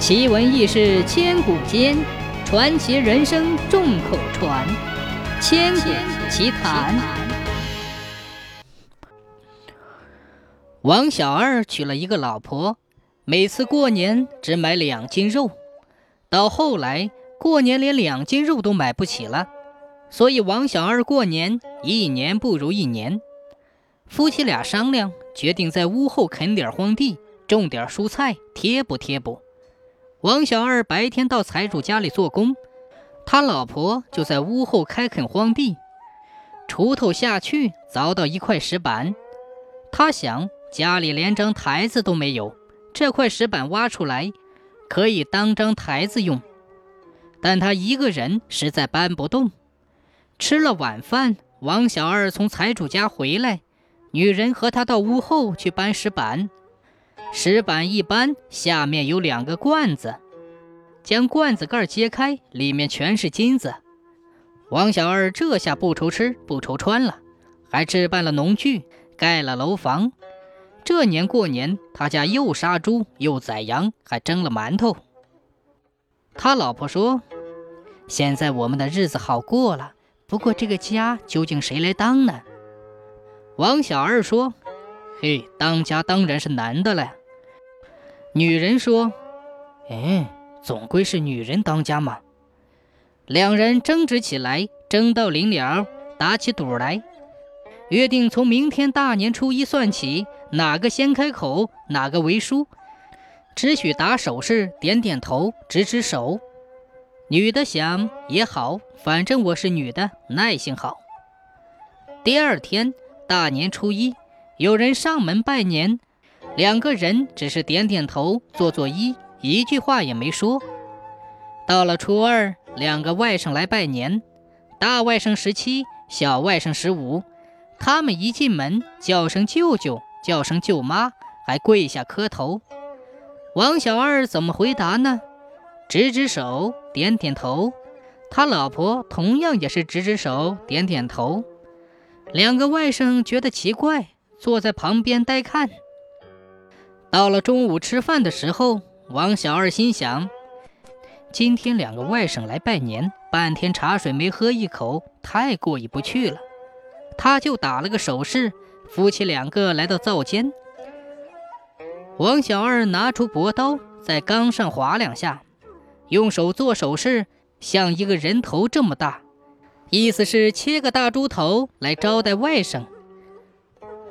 奇闻异事千古间，传奇人生众口传。千古奇谈。王小二娶了一个老婆，每次过年只买两斤肉。到后来，过年连两斤肉都买不起了，所以王小二过年一年不如一年。夫妻俩商量，决定在屋后垦点荒地，种点蔬菜，贴补贴补。王小二白天到财主家里做工，他老婆就在屋后开垦荒地。锄头下去凿到一块石板，他想家里连张台子都没有，这块石板挖出来可以当张台子用。但他一个人实在搬不动。吃了晚饭，王小二从财主家回来，女人和他到屋后去搬石板。石板一搬，下面有两个罐子，将罐子盖揭开，里面全是金子。王小二这下不愁吃不愁穿了，还置办了农具，盖了楼房。这年过年，他家又杀猪又宰羊，还蒸了馒头。他老婆说：“现在我们的日子好过了，不过这个家究竟谁来当呢？”王小二说：“嘿，当家当然是男的了。”女人说：“哎，总归是女人当家嘛。”两人争执起来，争到临了，打起赌来，约定从明天大年初一算起，哪个先开口，哪个为输，只许打手势、点点头、指指手。女的想也好，反正我是女的，耐性好。第二天大年初一，有人上门拜年。两个人只是点点头，做做揖，一句话也没说。到了初二，两个外甥来拜年，大外甥十七，小外甥十五。他们一进门，叫声舅舅，叫声舅妈，还跪下磕头。王小二怎么回答呢？指指手，点点头。他老婆同样也是指指手，点点头。两个外甥觉得奇怪，坐在旁边呆看。到了中午吃饭的时候，王小二心想：今天两个外甥来拜年，半天茶水没喝一口，太过意不去了。他就打了个手势，夫妻两个来到灶间。王小二拿出薄刀，在缸上划两下，用手做手势，像一个人头这么大，意思是切个大猪头来招待外甥。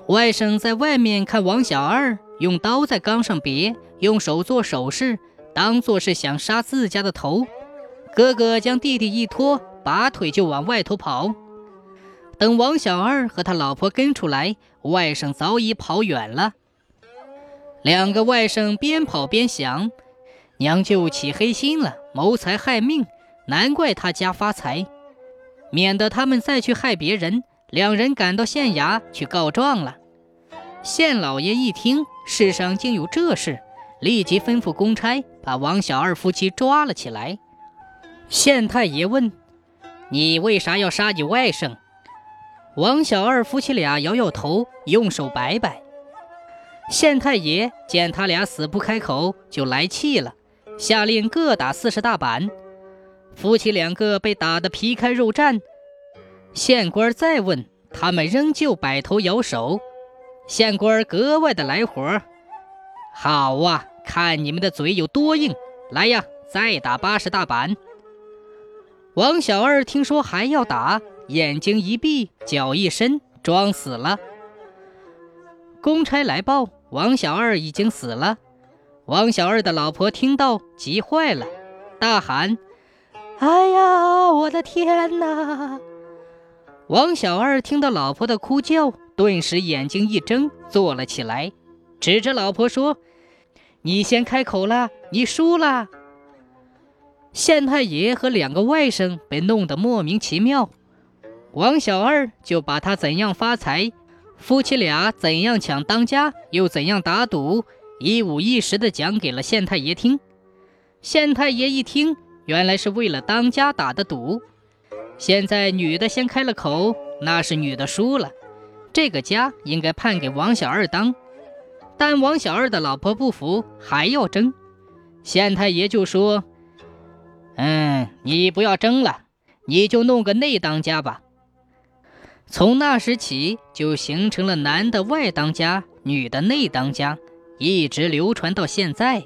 外甥在外面看王小二。用刀在缸上别，用手做手势，当做是想杀自家的头。哥哥将弟弟一拖，拔腿就往外头跑。等王小二和他老婆跟出来，外甥早已跑远了。两个外甥边跑边想：娘舅起黑心了，谋财害命，难怪他家发财。免得他们再去害别人，两人赶到县衙去告状了。县老爷一听。世上竟有这事，立即吩咐公差把王小二夫妻抓了起来。县太爷问：“你为啥要杀你外甥？”王小二夫妻俩摇摇头，用手摆摆。县太爷见他俩死不开口，就来气了，下令各打四十大板。夫妻两个被打得皮开肉绽。县官再问，他们仍旧摆头摇手。县官格外的来火，好啊，看你们的嘴有多硬！来呀，再打八十大板。王小二听说还要打，眼睛一闭，脚一伸，装死了。公差来报，王小二已经死了。王小二的老婆听到，急坏了，大喊：“哎呀，我的天哪！”王小二听到老婆的哭叫。顿时眼睛一睁，坐了起来，指着老婆说：“你先开口了，你输了。”县太爷和两个外甥被弄得莫名其妙，王小二就把他怎样发财，夫妻俩怎样抢当家，又怎样打赌，一五一十的讲给了县太爷听。县太爷一听，原来是为了当家打的赌。现在女的先开了口，那是女的输了。这个家应该判给王小二当，但王小二的老婆不服，还要争。县太爷就说：“嗯，你不要争了，你就弄个内当家吧。”从那时起，就形成了男的外当家，女的内当家，一直流传到现在。